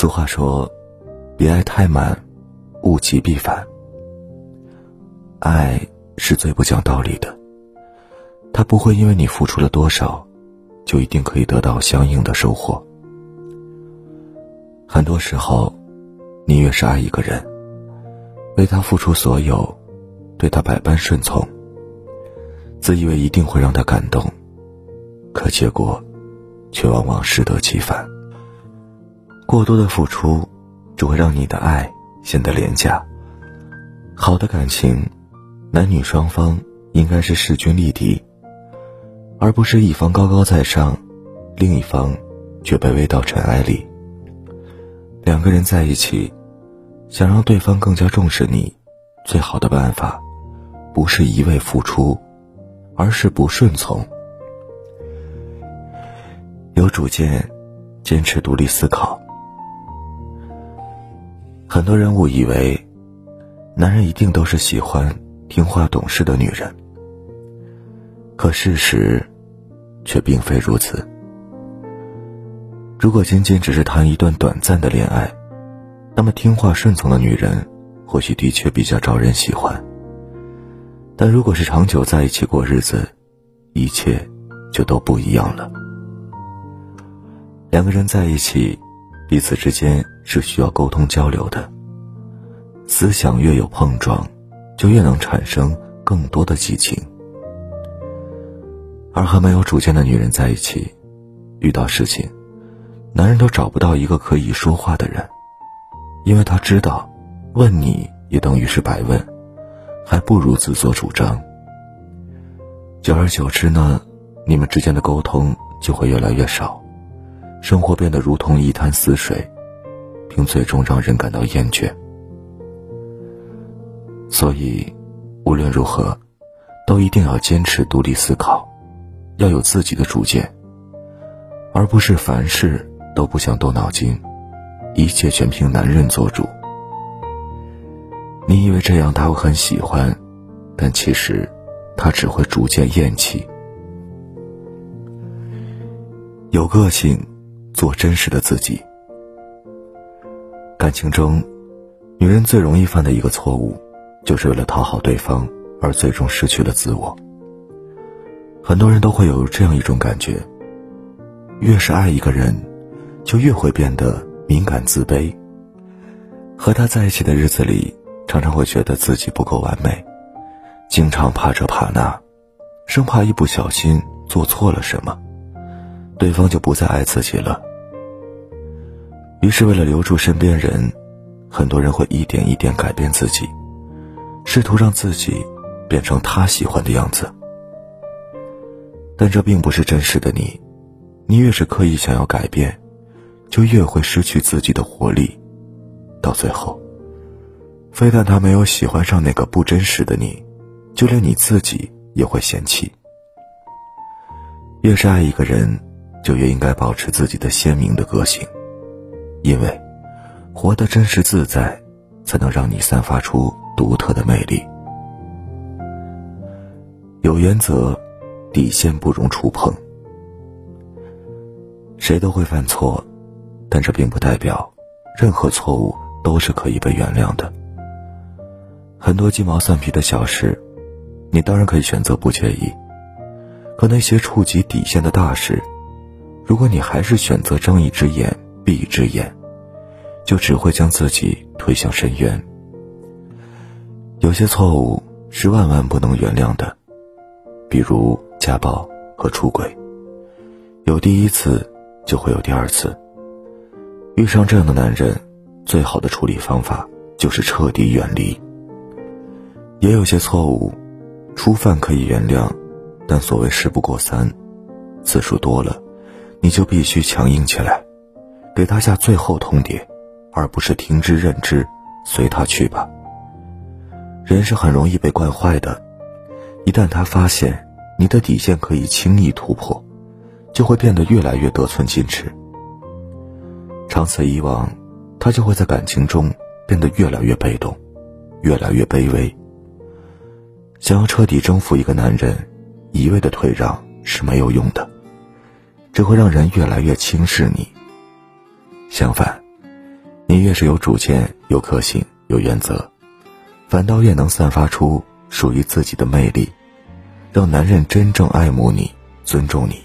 俗话说：“别爱太满，物极必反。”爱是最不讲道理的，他不会因为你付出了多少，就一定可以得到相应的收获。很多时候，你越是爱一个人，为他付出所有，对他百般顺从，自以为一定会让他感动，可结果，却往往适得其反。过多的付出，只会让你的爱显得廉价。好的感情，男女双方应该是势均力敌，而不是一方高高在上，另一方却卑微到尘埃里。两个人在一起，想让对方更加重视你，最好的办法，不是一味付出，而是不顺从，有主见，坚持独立思考。很多人误以为，男人一定都是喜欢听话懂事的女人，可事实却并非如此。如果仅仅只是谈一段短暂的恋爱，那么听话顺从的女人或许的确比较招人喜欢。但如果是长久在一起过日子，一切就都不一样了。两个人在一起。彼此之间是需要沟通交流的。思想越有碰撞，就越能产生更多的激情。而和没有主见的女人在一起，遇到事情，男人都找不到一个可以说话的人，因为他知道，问你也等于是白问，还不如自作主张。久而久之呢，你们之间的沟通就会越来越少。生活变得如同一潭死水，并最终让人感到厌倦。所以，无论如何，都一定要坚持独立思考，要有自己的主见，而不是凡事都不想动脑筋，一切全凭男人做主。你以为这样他会很喜欢，但其实，他只会逐渐厌弃。有个性。做真实的自己。感情中，女人最容易犯的一个错误，就是为了讨好对方而最终失去了自我。很多人都会有这样一种感觉：越是爱一个人，就越会变得敏感自卑。和他在一起的日子里，常常会觉得自己不够完美，经常怕这怕那，生怕一不小心做错了什么。对方就不再爱自己了。于是，为了留住身边人，很多人会一点一点改变自己，试图让自己变成他喜欢的样子。但这并不是真实的你。你越是刻意想要改变，就越会失去自己的活力。到最后，非但他没有喜欢上那个不真实的你，就连你自己也会嫌弃。越是爱一个人。就越应该保持自己的鲜明的个性，因为活得真实自在，才能让你散发出独特的魅力。有原则，底线不容触碰。谁都会犯错，但这并不代表任何错误都是可以被原谅的。很多鸡毛蒜皮的小事，你当然可以选择不介意，可那些触及底线的大事，如果你还是选择睁一只眼闭一只眼，就只会将自己推向深渊。有些错误是万万不能原谅的，比如家暴和出轨。有第一次，就会有第二次。遇上这样的男人，最好的处理方法就是彻底远离。也有些错误，初犯可以原谅，但所谓事不过三，次数多了。你就必须强硬起来，给他下最后通牒，而不是听之任之，随他去吧。人是很容易被惯坏的，一旦他发现你的底线可以轻易突破，就会变得越来越得寸进尺。长此以往，他就会在感情中变得越来越被动，越来越卑微。想要彻底征服一个男人，一味的退让是没有用的。只会让人越来越轻视你。相反，你越是有主见、有个性、有原则，反倒越能散发出属于自己的魅力，让男人真正爱慕你、尊重你。